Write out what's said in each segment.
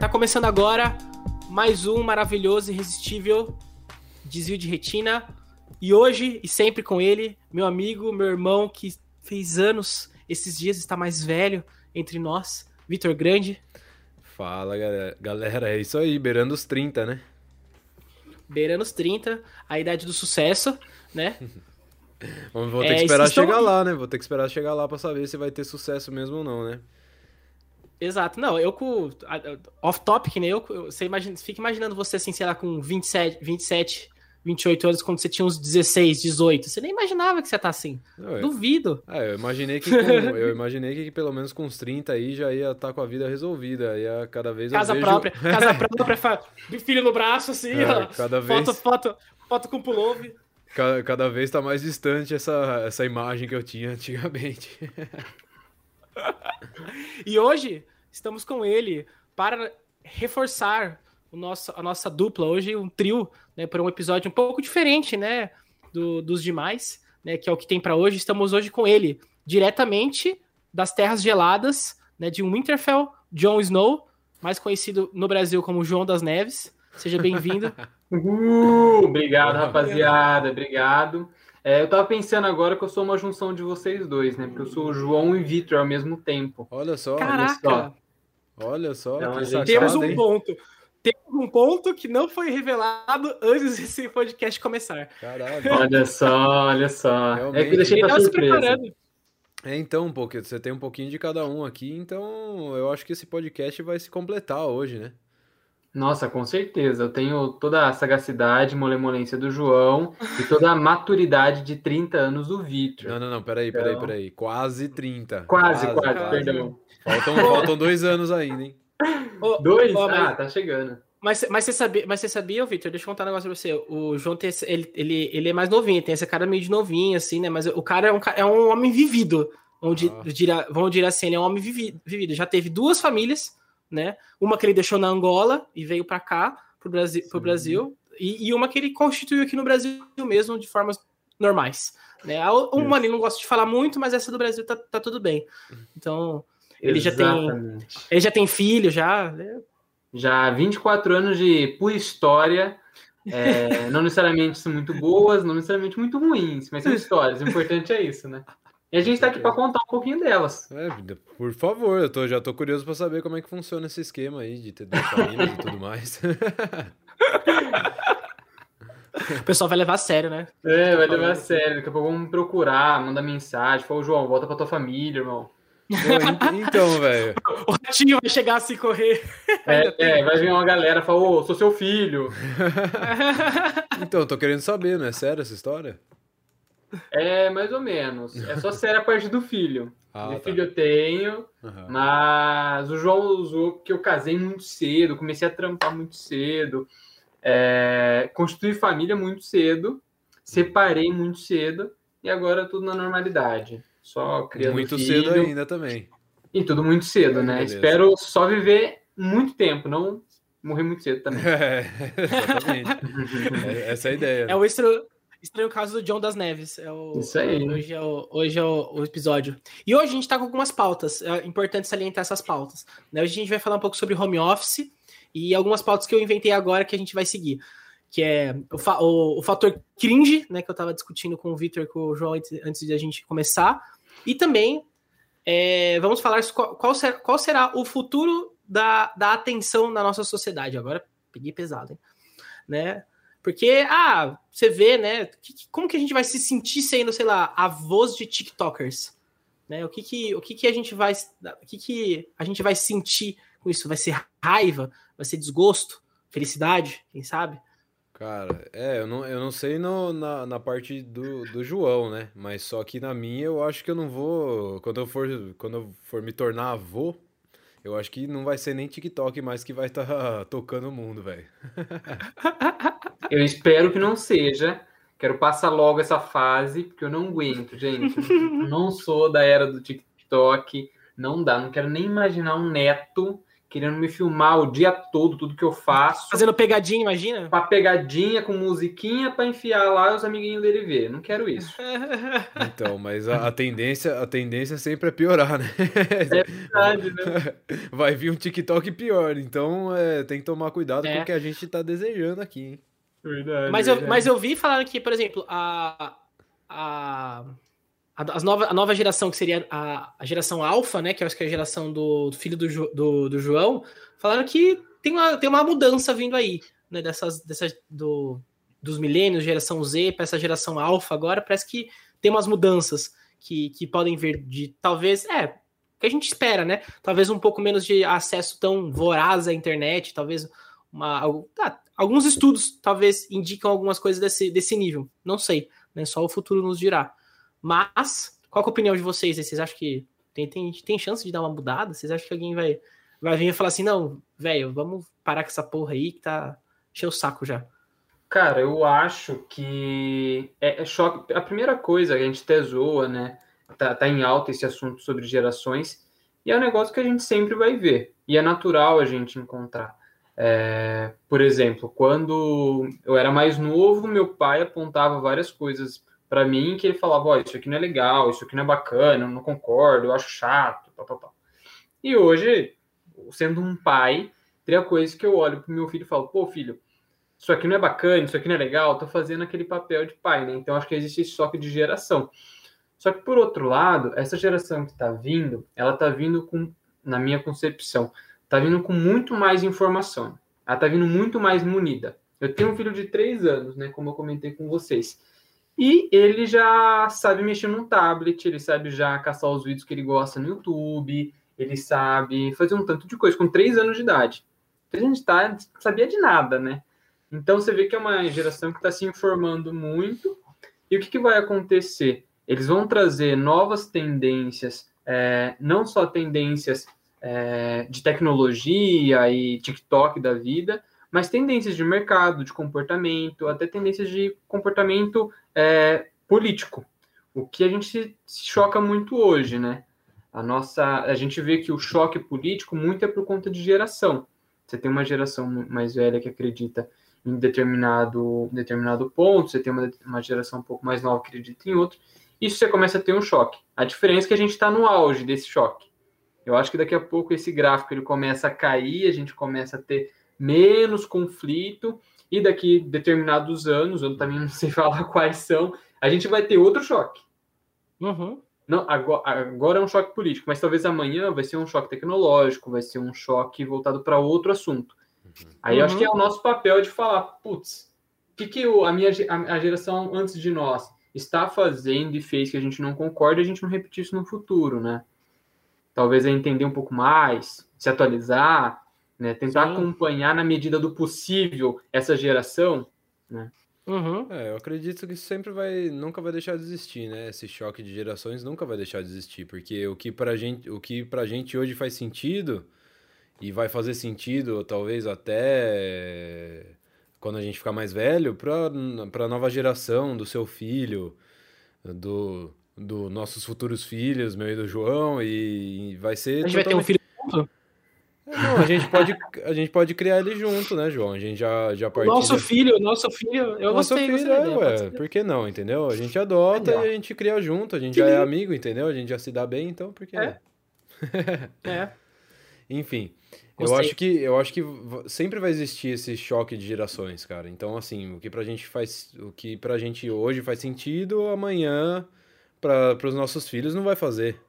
Tá começando agora mais um maravilhoso e irresistível desvio de retina. E hoje, e sempre com ele, meu amigo, meu irmão, que fez anos esses dias, está mais velho entre nós, Vitor Grande. Fala, galera. galera. É isso aí, beirando os 30, né? Beirando os 30, a idade do sucesso, né? Vou ter é, que esperar chegar lá, né? Vou ter que esperar chegar lá para saber se vai ter sucesso mesmo ou não, né? Exato. Não, eu com. Off-topic, né? Eu, você imagina, fica imaginando você, assim, sei lá, com 27, 27, 28 anos, quando você tinha uns 16, 18. Você nem imaginava que você tá assim. Não, Duvido. É, eu imaginei que com, eu imaginei que pelo menos com uns 30 aí já ia estar tá com a vida resolvida. Ia cada vez Casa vejo... própria, casa própria, filho no braço, assim, é, ó. Cada vez... Foto, foto, foto com pullover. Cada, cada vez tá mais distante essa, essa imagem que eu tinha antigamente. e hoje estamos com ele para reforçar o nosso, a nossa dupla. Hoje um trio, né, para um episódio um pouco diferente, né, do, dos demais, né, que é o que tem para hoje. Estamos hoje com ele diretamente das terras geladas, né, de Winterfell, Jon Snow, mais conhecido no Brasil como João das Neves. Seja bem-vindo. uh, obrigado, rapaziada. Obrigado. É, eu tava pensando agora que eu sou uma junção de vocês dois, né? Porque eu sou o João e Vitor ao mesmo tempo. Olha só. Caraca. Olha só. Olha só não, temos um hein? ponto. Temos um ponto que não foi revelado antes desse podcast começar. Caralho. Olha só, olha só. Realmente. É que eu deixei pra surpresa. É, então, porque você tem um pouquinho de cada um aqui, então eu acho que esse podcast vai se completar hoje, né? Nossa, com certeza. Eu tenho toda a sagacidade, molemolência do João e toda a maturidade de 30 anos do Vitor. Não, não, não, peraí, peraí, então... peraí. Quase 30. Quase, quase, quase, quase. perdão. Faltam, faltam dois anos ainda, hein? Oh, dois? Oh, mas... Ah, tá chegando. Mas, mas, você sabia, mas você sabia, Victor? Deixa eu contar um negócio pra você. O João tem esse, ele, ele, ele é mais novinho, tem esse cara meio de novinho, assim, né? Mas o cara é um, é um homem vivido. Vamos, ah. dizer, vamos dizer assim, ele é um homem vivido. Já teve duas famílias, né? Uma que ele deixou na Angola e veio para cá, pro Brasil, pro Brasil e, e, uma que ele constituiu aqui no Brasil mesmo de formas normais. Né? Uma ele não gosta de falar muito, mas essa do Brasil tá, tá tudo bem. Então, ele Exatamente. já tem. Ele já tem filho, já. Né? Já 24 anos de pura história. É, não necessariamente são muito boas, não necessariamente muito ruins, mas são histórias. O importante é isso, né? E a gente está aqui para contar um pouquinho delas. É, por favor, eu tô, já tô curioso para saber como é que funciona esse esquema aí de ter famílias e tudo mais. O pessoal vai levar a sério, né? É, vai levar a sério. Daqui a pouco vamos procurar, mandar mensagem. Fala, João, volta pra tua família, irmão. então, velho. O ratinho vai chegar assim correr. É, é vai vir uma galera e falar, ô, sou seu filho. então, tô querendo saber, não é sério essa história? É, mais ou menos. É só sério a parte do filho. Ah, tá. filho eu tenho, uhum. mas o João usou porque eu casei muito cedo, comecei a trampar muito cedo, é, constituí família muito cedo, separei muito cedo e agora tudo na normalidade. Só criando Muito filho. cedo ainda também. E tudo muito cedo, né? Beleza. Espero só viver muito tempo, não morrer muito cedo também. É, exatamente. é, essa é a ideia. É o estranho, estranho caso do John das Neves. É o, Isso aí. Hoje é, o, hoje é o, o, episódio. E hoje a gente tá com algumas pautas. É importante salientar essas pautas. Né? Hoje a gente vai falar um pouco sobre home office e algumas pautas que eu inventei agora que a gente vai seguir que é o, fa o, o, fator cringe, né, que eu estava discutindo com o Victor e com o João antes de a gente começar. E também é, vamos falar qual, qual, será, qual, será, o futuro da, da atenção na nossa sociedade. Agora peguei pesado, hein? Né? Porque, ah, você vê, né? Que, como que a gente vai se sentir sendo, sei lá, avós de TikTokers? Né? O que que, o que que a gente vai, o que que a gente vai sentir com isso? Vai ser raiva? Vai ser desgosto? Felicidade? Quem sabe? Cara, é, eu não, eu não sei no, na, na parte do, do João, né? Mas só que na minha eu acho que eu não vou. Quando eu for, quando eu for me tornar avô, eu acho que não vai ser nem TikTok mais que vai estar tá tocando o mundo, velho. Eu espero que não seja. Quero passar logo essa fase, porque eu não aguento, gente. não sou da era do TikTok. Não dá, não quero nem imaginar um neto querendo me filmar o dia todo, tudo que eu faço. Fazendo pegadinha, imagina? Pra pegadinha, com musiquinha, pra enfiar lá e os amiguinhos dele ver. Não quero isso. Então, mas a, a, tendência, a tendência sempre é piorar, né? É verdade, né? Vai vir um TikTok pior, então é, tem que tomar cuidado é. com o que a gente tá desejando aqui, hein? Verdade, mas, verdade. Eu, mas eu vi falar que, por exemplo, a, a a, nova, a nova geração, que seria a, a geração alfa, né? Que eu acho que é a geração do, do filho do, do, do, João, falaram que tem uma, tem uma mudança vindo aí, né? Dessas, dessas do, dos milênios, geração Z, para essa geração alfa agora, parece que tem umas mudanças que, que podem vir de talvez. É, que a gente espera, né? Talvez um pouco menos de acesso tão voraz à internet, talvez uma. Tá, alguns estudos talvez indicam algumas coisas desse, desse nível. Não sei, né? Só o futuro nos dirá. Mas, qual é a opinião de vocês? Vocês acham que tem, tem, tem chance de dar uma mudada? Vocês acham que alguém vai, vai vir e falar assim, não, velho, vamos parar com essa porra aí que tá cheio o saco já? Cara, eu acho que é, é, choque. A primeira coisa, a gente até zoa, né? Tá, tá em alta esse assunto sobre gerações, e é um negócio que a gente sempre vai ver. E é natural a gente encontrar. É, por exemplo, quando eu era mais novo, meu pai apontava várias coisas para mim que ele falava, oh, isso aqui não é legal, isso aqui não é bacana, eu não concordo, eu acho chato, tal, E hoje, sendo um pai, teria coisas que eu olho pro meu filho e falo, pô, filho, isso aqui não é bacana, isso aqui não é legal, tô fazendo aquele papel de pai, né? Então acho que existe esse choque de geração. Só que por outro lado, essa geração que tá vindo, ela tá vindo com, na minha concepção, tá vindo com muito mais informação. Ela tá vindo muito mais munida. Eu tenho um filho de três anos, né? Como eu comentei com vocês. E ele já sabe mexer num tablet, ele sabe já caçar os vídeos que ele gosta no YouTube, ele sabe fazer um tanto de coisa com três anos de idade. Três anos de idade, sabia de nada, né? Então você vê que é uma geração que está se informando muito. E o que, que, vai acontecer? Eles vão trazer novas tendências, é, não só tendências é, de tecnologia e TikTok da vida, mas tendências de mercado, de comportamento, até tendências de comportamento é, político, o que a gente se choca muito hoje, né? A nossa, a gente vê que o choque político muito é por conta de geração. Você tem uma geração mais velha que acredita em determinado, determinado ponto, você tem uma, uma geração um pouco mais nova que acredita em outro, isso você começa a ter um choque. A diferença é que a gente está no auge desse choque. Eu acho que daqui a pouco esse gráfico ele começa a cair, a gente começa a ter menos conflito, e daqui determinados anos, eu também não sei falar quais são, a gente vai ter outro choque. Uhum. Não, agora, agora é um choque político, mas talvez amanhã vai ser um choque tecnológico, vai ser um choque voltado para outro assunto. Uhum. Aí eu acho que é o nosso papel de falar, putz, o que, que a minha a, geração antes de nós está fazendo e fez que a gente não concorda, a gente não repetir isso no futuro, né? Talvez é entender um pouco mais, se atualizar, né? Tentar Sim. acompanhar na medida do possível essa geração, né? Uhum. É, eu acredito que sempre vai, nunca vai deixar de existir, né? Esse choque de gerações nunca vai deixar de existir, porque o que pra gente, o que pra gente hoje faz sentido e vai fazer sentido, talvez até quando a gente ficar mais velho, para para nova geração do seu filho, do do nossos futuros filhos, meu e do João, e vai ser. A gente totalmente... vai ter um filho junto? Não, a gente pode, a gente pode criar ele junto, né, João? A gente já, já partiu. Nosso filho, nosso filho, eu nosso gostei, filho, é, ué, por que não, entendeu? A gente adota Legal. e a gente cria junto, a gente já é amigo, entendeu? A gente já se dá bem, então por que é. é. Enfim, eu acho que eu acho que sempre vai existir esse choque de gerações, cara. Então, assim, o que pra gente faz, o que pra gente hoje faz sentido, amanhã para os nossos filhos não vai fazer.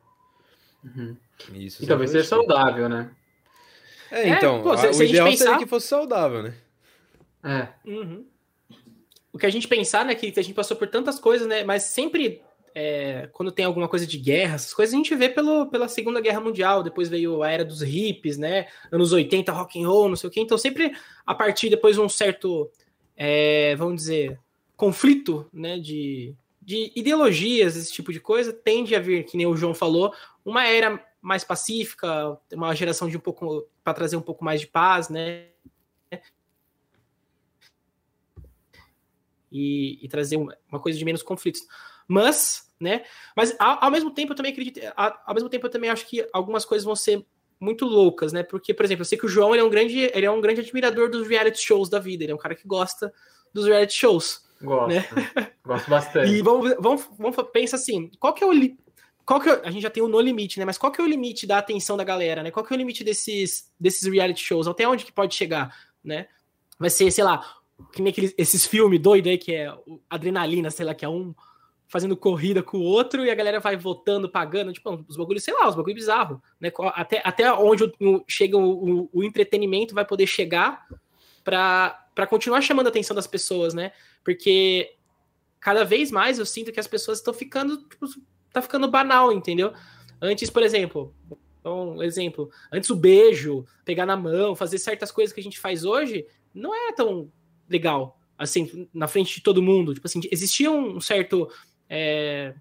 Uhum. Isso e talvez seja saudável, né? É, então, é, pô, se, a, se o ideal pensar... seria que fosse saudável, né? É. Uhum. O que a gente pensar, né, que a gente passou por tantas coisas, né, mas sempre é, quando tem alguma coisa de guerra, essas coisas a gente vê pelo, pela Segunda Guerra Mundial, depois veio a era dos hippies, né, anos 80, rock and roll, não sei o quê, então sempre a partir depois de um certo, é, vamos dizer, conflito, né, de, de ideologias, esse tipo de coisa, tende a vir, que nem o João falou, uma era mais pacífica, uma geração de um pouco para trazer um pouco mais de paz, né? E, e trazer uma, coisa de menos conflitos. Mas, né? Mas ao, ao, mesmo tempo eu também acredito, ao, ao mesmo tempo eu também acho que algumas coisas vão ser muito loucas, né? Porque, por exemplo, eu sei que o João ele é um grande, ele é um grande admirador dos reality shows da vida. Ele é um cara que gosta dos reality shows. Gosto. Né? Gosto bastante. E vamos, vamos, vamos pensa assim, qual que é o qual que é, a gente já tem o no limite, né? Mas qual que é o limite da atenção da galera, né? Qual que é o limite desses desses reality shows? Até onde que pode chegar, né? Vai ser, sei lá, que nem aqueles, esses filmes doidos aí que é adrenalina, sei lá, que é um fazendo corrida com o outro e a galera vai votando, pagando, tipo, os bagulhos, sei lá, os bagulhos bizarros, né? Até, até onde o, chega o, o, entretenimento vai poder chegar para continuar chamando a atenção das pessoas, né? Porque cada vez mais eu sinto que as pessoas estão ficando, tipo, tá ficando banal, entendeu? Antes, por exemplo, um exemplo, antes o beijo, pegar na mão, fazer certas coisas que a gente faz hoje, não é tão legal, assim, na frente de todo mundo. Tipo assim, existia um certo é,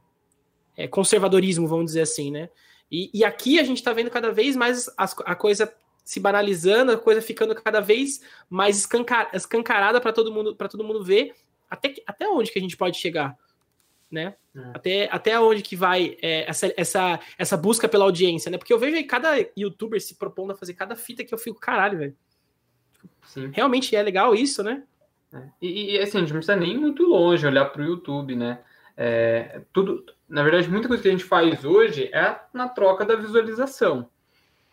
é, conservadorismo, vamos dizer assim, né? E, e aqui a gente está vendo cada vez mais as, a coisa se banalizando, a coisa ficando cada vez mais escancar, escancarada para todo mundo para todo mundo ver até, até onde que a gente pode chegar, né? É. Até, até onde que vai é, essa, essa, essa busca pela audiência, né? Porque eu vejo aí cada youtuber se propondo a fazer cada fita que eu fico, caralho, velho. Realmente é legal isso, né? É. E, e, assim, a gente não precisa nem muito longe olhar para o YouTube, né? É, tudo, na verdade, muita coisa que a gente faz hoje é na troca da visualização.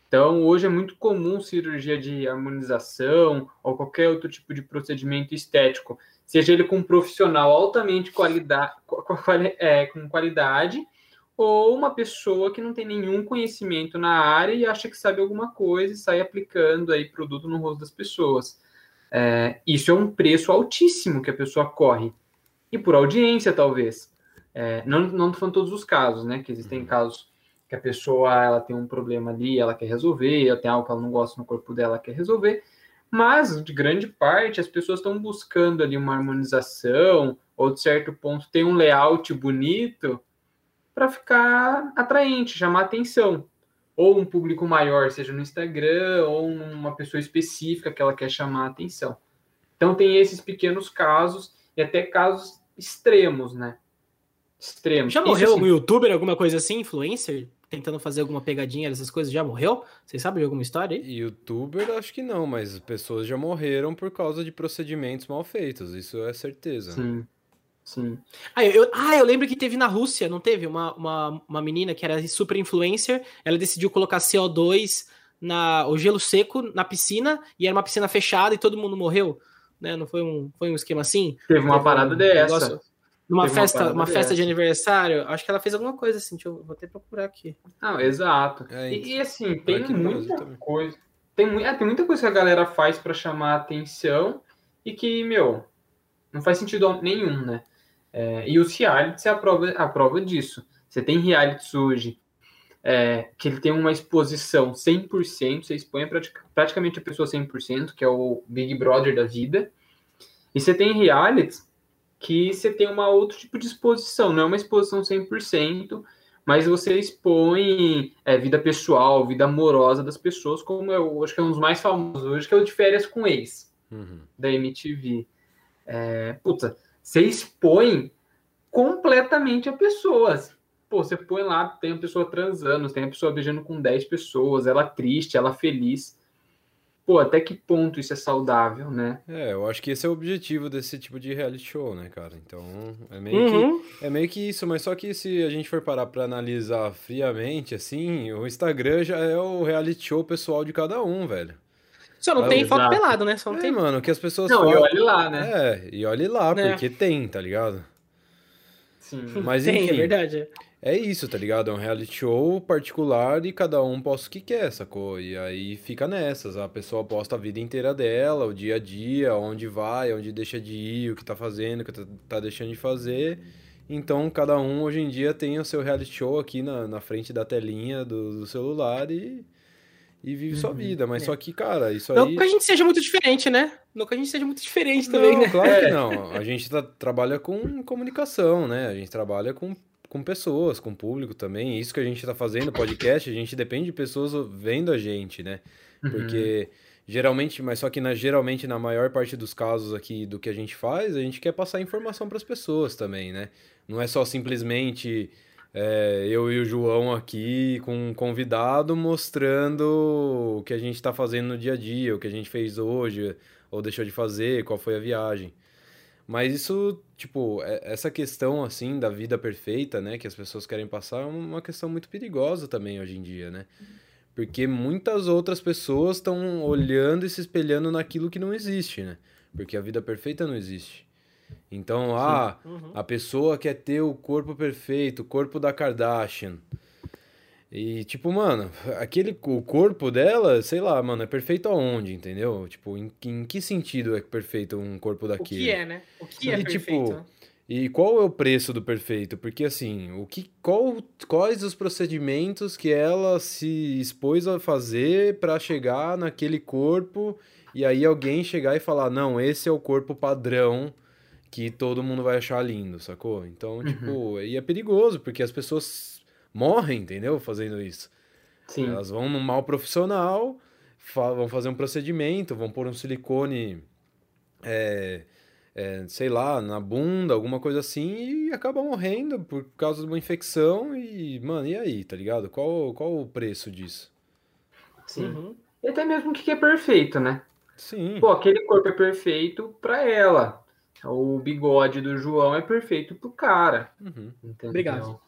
Então, hoje é muito comum cirurgia de harmonização ou qualquer outro tipo de procedimento estético, seja ele com um profissional altamente qualidade, é, com qualidade ou uma pessoa que não tem nenhum conhecimento na área e acha que sabe alguma coisa e sai aplicando aí produto no rosto das pessoas. É, isso é um preço altíssimo que a pessoa corre. E por audiência, talvez. É, não, não falando todos os casos, né? Que existem uhum. casos que a pessoa ela tem um problema ali, ela quer resolver, ela tem algo que ela não gosta no corpo dela, ela quer resolver. Mas, de grande parte, as pessoas estão buscando ali uma harmonização, ou de certo ponto tem um layout bonito para ficar atraente, chamar atenção. Ou um público maior, seja no Instagram, ou uma pessoa específica que ela quer chamar atenção. Então tem esses pequenos casos e até casos extremos, né? Extremo. Já morreu algum youtuber, alguma coisa assim, influencer? Tentando fazer alguma pegadinha dessas coisas, já morreu? Vocês sabem de alguma história aí? Youtuber, acho que não, mas pessoas já morreram por causa de procedimentos mal feitos, isso é certeza. Sim. Sim. Ah eu, ah, eu lembro que teve na Rússia, não teve? Uma, uma, uma menina que era super influencer, ela decidiu colocar CO2 na o gelo seco na piscina e era uma piscina fechada e todo mundo morreu, né? Não foi um, foi um esquema assim? Teve uma parada um dessa. Negócio... Numa festa, uma, uma festa de aniversário, acho que ela fez alguma coisa assim, deixa eu vou até procurar aqui. Não, exato. É, e, e, assim, tem muita coisa. Tem, é, tem muita coisa que a galera faz para chamar a atenção e que, meu, não faz sentido nenhum, né? É, e os realities é a prova, a prova disso. Você tem realities hoje é, que ele tem uma exposição 100%, você expõe praticamente a pessoa 100%, que é o Big Brother da vida. E você tem realities que você tem uma outro tipo de exposição, não é uma exposição 100%, mas você expõe é, vida pessoal, vida amorosa das pessoas, como eu acho que é um dos mais famosos hoje, que é o de férias com ex, uhum. da MTV. É, puta, você expõe completamente a pessoas. Pô, você põe lá, tem a pessoa transando, tem a pessoa beijando com 10 pessoas, ela triste, ela feliz pô, até que ponto isso é saudável, né? É, eu acho que esse é o objetivo desse tipo de reality show, né, cara? Então, é meio, uhum. que, é meio que isso, mas só que se a gente for parar pra analisar friamente, assim, o Instagram já é o reality show pessoal de cada um, velho. Só não é, tem foto pelado, né? Só não é, tem. mano, que as pessoas Não, falam... e olhe lá, né? É, e olhe lá, é. porque tem, tá ligado? Sim. Mas, tem, é enfim, é verdade é isso, tá ligado? É um reality show particular e cada um posta o que quer, sacou? E aí fica nessas. A pessoa posta a vida inteira dela, o dia a dia, onde vai, onde deixa de ir, o que tá fazendo, o que tá, tá deixando de fazer. Então cada um hoje em dia tem o seu reality show aqui na, na frente da telinha do, do celular e, e vive uhum. sua vida. Mas é. só que, cara, isso aí. Não que a gente seja muito diferente, né? Não que a gente seja muito diferente também, não, né? Claro que não. A gente tá, trabalha com comunicação, né? A gente trabalha com com pessoas, com público também. Isso que a gente está fazendo, podcast, a gente depende de pessoas vendo a gente, né? Uhum. Porque geralmente, mas só que na, geralmente na maior parte dos casos aqui do que a gente faz, a gente quer passar informação para as pessoas também, né? Não é só simplesmente é, eu e o João aqui com um convidado mostrando o que a gente está fazendo no dia a dia, o que a gente fez hoje ou deixou de fazer, qual foi a viagem. Mas isso, tipo, é, essa questão, assim, da vida perfeita, né, que as pessoas querem passar, é uma questão muito perigosa também hoje em dia, né? Porque muitas outras pessoas estão olhando e se espelhando naquilo que não existe, né? Porque a vida perfeita não existe. Então, ah, uhum. a pessoa quer ter o corpo perfeito, o corpo da Kardashian. E, tipo, mano, aquele, o corpo dela, sei lá, mano, é perfeito aonde, entendeu? Tipo, em, em que sentido é perfeito um corpo daquele? O que é, né? O que é e, tipo, perfeito? Tipo, e qual é o preço do perfeito? Porque, assim, o que, qual, quais os procedimentos que ela se expôs a fazer para chegar naquele corpo e aí alguém chegar e falar, não, esse é o corpo padrão que todo mundo vai achar lindo, sacou? Então, uhum. tipo, e é perigoso, porque as pessoas morrem, entendeu? Fazendo isso. Sim. Elas vão num mal profissional, fa vão fazer um procedimento, vão pôr um silicone, é, é, sei lá, na bunda, alguma coisa assim, e acaba morrendo por causa de uma infecção. E, mano, e aí, tá ligado? Qual, qual o preço disso? Sim. Uhum. E até mesmo o que é perfeito, né? Sim. Pô, aquele corpo é perfeito pra ela. O bigode do João é perfeito pro cara. Uhum. Obrigado.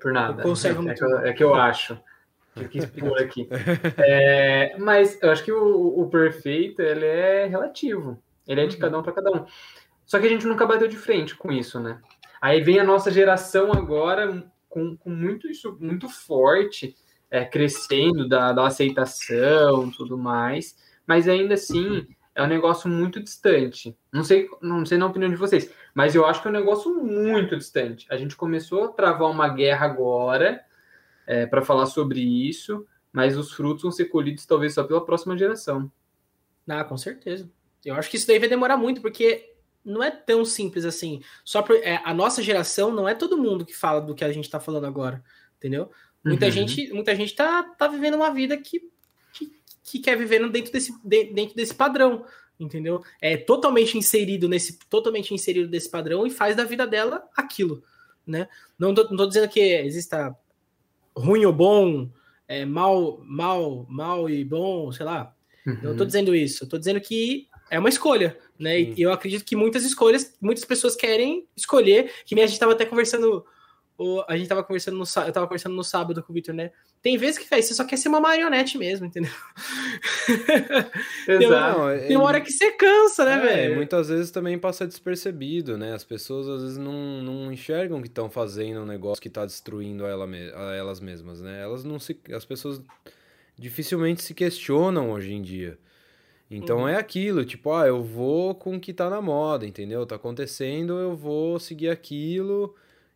Por nada. Conserva é, que eu, é que eu acho. Eu quis pôr aqui. É, mas eu acho que o, o, perfeito ele é relativo. Ele é de uhum. cada um para cada um. Só que a gente nunca bateu de frente com isso, né? Aí vem a nossa geração agora com, com muito isso muito forte, é, crescendo da, da aceitação tudo mais. Mas ainda assim, é um negócio muito distante. Não sei, não sei na opinião de vocês, mas eu acho que é um negócio muito distante. A gente começou a travar uma guerra agora é, para falar sobre isso, mas os frutos vão ser colhidos talvez só pela próxima geração. Ah, com certeza. Eu acho que isso daí vai demorar muito, porque não é tão simples assim. Só por, é, a nossa geração não é todo mundo que fala do que a gente está falando agora, entendeu? Muita uhum. gente, muita gente tá, tá vivendo uma vida que que quer viver dentro desse, dentro desse padrão, entendeu? É totalmente inserido nesse, totalmente inserido desse padrão e faz da vida dela aquilo, né? Não tô, não tô dizendo que exista ruim ou bom, é, mal, mal, mal e bom, sei lá. Uhum. Não tô dizendo isso. Eu tô dizendo que é uma escolha, né? E eu acredito que muitas escolhas, muitas pessoas querem escolher, que nem a gente estava até conversando a gente tava conversando no eu tava conversando no sábado com o Victor, né? Tem vezes que faz, você só quer ser uma marionete mesmo, entendeu? Exato. tem, uma, tem uma hora que você cansa, né, é, velho? Muitas vezes também passa despercebido, né? As pessoas às vezes não, não enxergam que estão fazendo um negócio que tá destruindo a, ela, a elas mesmas, né? Elas não se. As pessoas dificilmente se questionam hoje em dia. Então uhum. é aquilo, tipo, ah, eu vou com o que tá na moda, entendeu? Tá acontecendo, eu vou seguir aquilo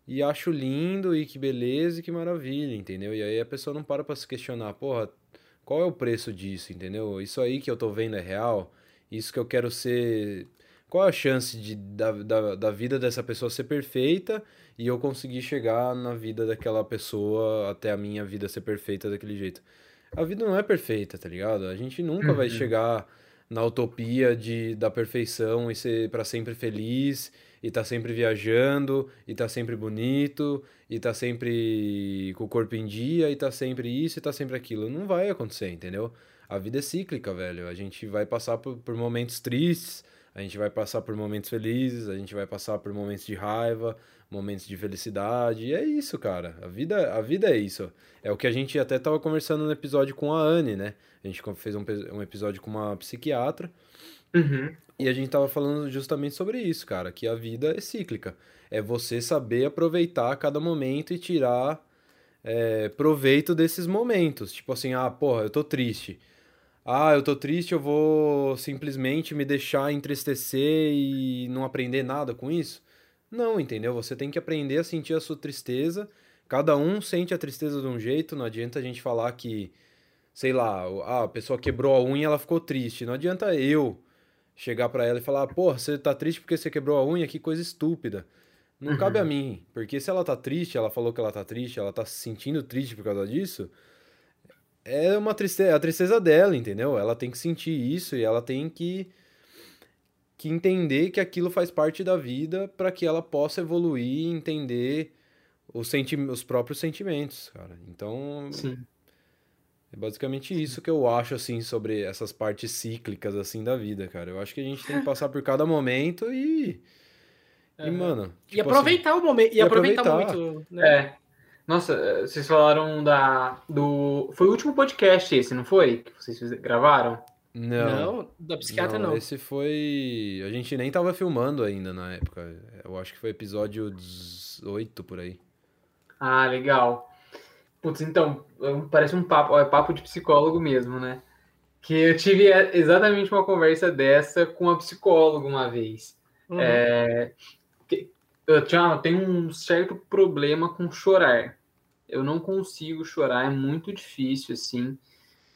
e acho lindo e que beleza e que maravilha, entendeu? E aí a pessoa não para pra se questionar, porra, qual é o preço disso, entendeu? Isso aí que eu tô vendo é real? Isso que eu quero ser. Qual é a chance de, da, da, da vida dessa pessoa ser perfeita e eu conseguir chegar na vida daquela pessoa até a minha vida ser perfeita daquele jeito? A vida não é perfeita, tá ligado? A gente nunca uhum. vai chegar na utopia de, da perfeição e ser para sempre feliz e tá sempre viajando, e tá sempre bonito, e tá sempre com o corpo em dia, e tá sempre isso, e tá sempre aquilo. Não vai acontecer, entendeu? A vida é cíclica, velho. A gente vai passar por, por momentos tristes, a gente vai passar por momentos felizes, a gente vai passar por momentos de raiva, momentos de felicidade. E é isso, cara. A vida, a vida é isso. É o que a gente até tava conversando no episódio com a Anne, né? A gente fez um, um episódio com uma psiquiatra. Uhum. E a gente tava falando justamente sobre isso, cara, que a vida é cíclica. É você saber aproveitar cada momento e tirar é, proveito desses momentos. Tipo assim, ah, porra, eu tô triste. Ah, eu tô triste, eu vou simplesmente me deixar entristecer e não aprender nada com isso? Não, entendeu? Você tem que aprender a sentir a sua tristeza. Cada um sente a tristeza de um jeito, não adianta a gente falar que, sei lá, ah, a pessoa quebrou a unha e ela ficou triste. Não adianta eu chegar para ela e falar, porra, você tá triste porque você quebrou a unha, que coisa estúpida. Não uhum. cabe a mim, porque se ela tá triste, ela falou que ela tá triste, ela tá se sentindo triste por causa disso, é uma tristeza, é a tristeza dela, entendeu? Ela tem que sentir isso e ela tem que que entender que aquilo faz parte da vida para que ela possa evoluir, entender os, senti os próprios sentimentos, cara. Então, Sim. É basicamente isso que eu acho, assim, sobre essas partes cíclicas, assim, da vida, cara. Eu acho que a gente tem que passar por cada momento e... E, mano... Tipo e aproveitar assim, o momento. E, e aproveitar, aproveitar, muito, né? É. Nossa, eh, vocês falaram da... do... Foi o último podcast esse, não foi? Que vocês gravaram? Não, não, da psiquiatra não, não. Esse foi. A gente nem tava filmando ainda na época. Eu acho que foi episódio 18 por aí. Ah, legal. Putz, então, parece um papo, é papo de psicólogo mesmo, né? Que eu tive exatamente uma conversa dessa com a psicóloga uma vez. Uhum. É, eu, tinha, eu tenho um certo problema com chorar. Eu não consigo chorar, é muito difícil, assim.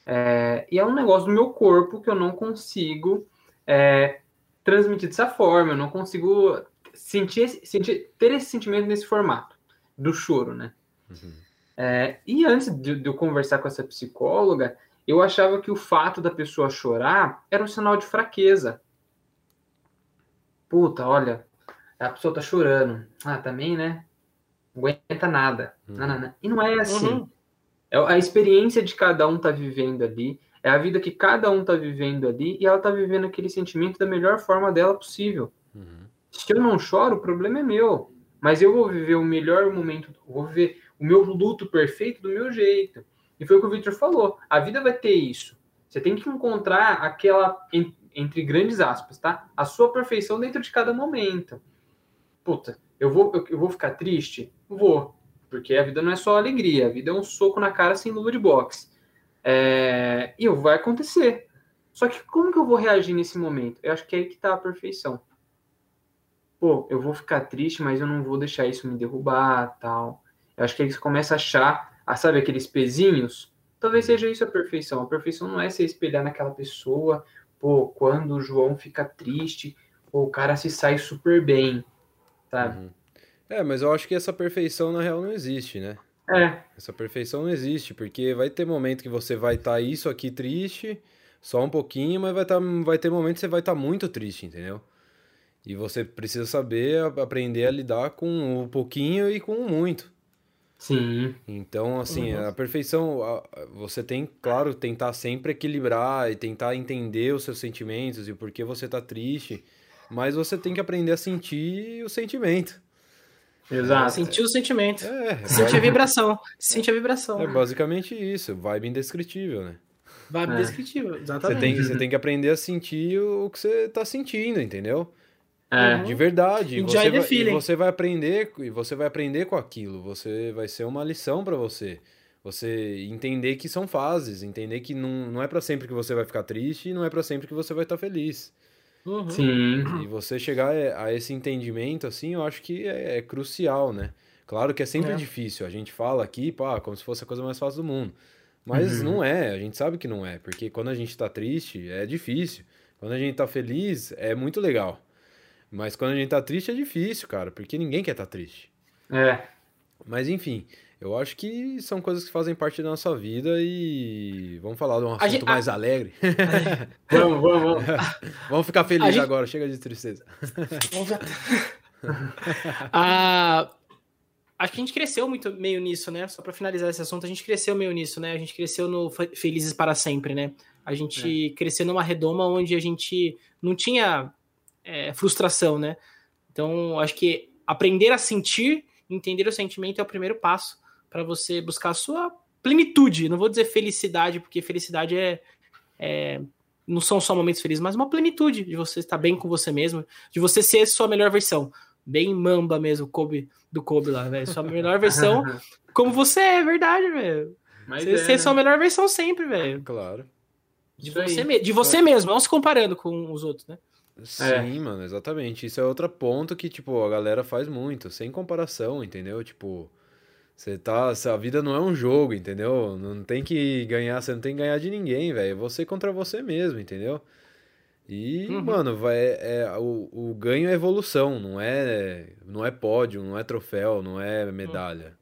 É, e é um negócio do meu corpo que eu não consigo é, transmitir dessa forma, eu não consigo sentir, sentir, ter esse sentimento nesse formato do choro, né? Uhum. É, e antes de, de, eu conversar com essa psicóloga, eu achava que o fato da pessoa chorar era um sinal de fraqueza. Puta, olha, a pessoa tá chorando. Ah, também, né? Não aguenta nada. Uhum. Não, não, não. E não é assim. Uhum. É a experiência de cada um tá vivendo ali, é a vida que cada um tá vivendo ali e ela tá vivendo aquele sentimento da melhor forma dela possível. Uhum. Se eu não choro, o problema é meu. Mas eu vou viver o melhor momento, vou viver o meu luto perfeito do meu jeito. E foi o que o Victor falou. A vida vai ter isso. Você tem que encontrar aquela, entre grandes aspas, tá? A sua perfeição dentro de cada momento. Puta, eu vou, eu, vou ficar triste? Vou. Porque a vida não é só alegria, a vida é um soco na cara sem luva de boxe. É... E vai acontecer. Só que como que eu vou reagir nesse momento? Eu acho que é aí que tá a perfeição. Pô, eu vou ficar triste, mas eu não vou deixar isso me derrubar, tal. Eu acho que você começa a achar, a, sabe, aqueles pezinhos? Talvez seja isso a perfeição. A perfeição não é se espelhar naquela pessoa. Pô, quando o João fica triste, pô, o cara se sai super bem, sabe? Uhum. É, mas eu acho que essa perfeição na real não existe, né? É. Essa perfeição não existe, porque vai ter momento que você vai estar tá isso aqui triste, só um pouquinho, mas vai, tá, vai ter momento que você vai estar tá muito triste, entendeu? E você precisa saber aprender a lidar com o pouquinho e com o muito. Sim. Então, assim, uhum. a perfeição, você tem, claro, tentar sempre equilibrar e tentar entender os seus sentimentos e por que você tá triste, mas você tem que aprender a sentir o sentimento. Exato. Sentir o sentimento. É, sentir a vibração. Sentir a vibração. É basicamente isso. Vibe indescritível, né? Vibe é. indescritível, exatamente. Você tem, você tem que aprender a sentir o que você tá sentindo, entendeu? É. De verdade. E você, vai, e você vai aprender e você vai aprender com aquilo. Você vai ser uma lição para você. Você entender que são fases, entender que não, não é para sempre que você vai ficar triste e não é para sempre que você vai estar tá feliz. Uhum. Sim. E você chegar a esse entendimento, assim, eu acho que é, é crucial, né? Claro que é sempre é. difícil. A gente fala aqui, pá, como se fosse a coisa mais fácil do mundo. Mas uhum. não é, a gente sabe que não é, porque quando a gente tá triste, é difícil. Quando a gente tá feliz, é muito legal. Mas quando a gente tá triste, é difícil, cara, porque ninguém quer estar tá triste. É. Mas enfim, eu acho que são coisas que fazem parte da nossa vida e vamos falar de um assunto gente, mais a... alegre. vamos, vamos, vamos. vamos ficar felizes gente... agora, chega de tristeza. ah, acho que a gente cresceu muito meio nisso, né? Só para finalizar esse assunto, a gente cresceu meio nisso, né? A gente cresceu no Felizes para Sempre, né? A gente é. cresceu numa redoma onde a gente não tinha é, frustração, né? Então, acho que aprender a sentir, entender o sentimento é o primeiro passo para você buscar a sua plenitude. Não vou dizer felicidade, porque felicidade é, é, não são só momentos felizes, mas uma plenitude de você estar bem com você mesmo, de você ser sua melhor versão. Bem mamba mesmo, Kobe, do Kobe lá, velho. Sua melhor versão, como você é, verdade, velho. Você é, ser né? sua melhor versão sempre, velho. Claro. De você, de você mesmo, não se comparando com os outros, né? Sim, é. mano, exatamente. Isso é outro ponto que, tipo, a galera faz muito, sem comparação, entendeu? Tipo, você tá. A vida não é um jogo, entendeu? Não tem que ganhar, você não tem que ganhar de ninguém, velho. É você contra você mesmo, entendeu? E, uhum. mano, vai, é, o, o ganho é evolução, não é, não é pódio, não é troféu, não é medalha.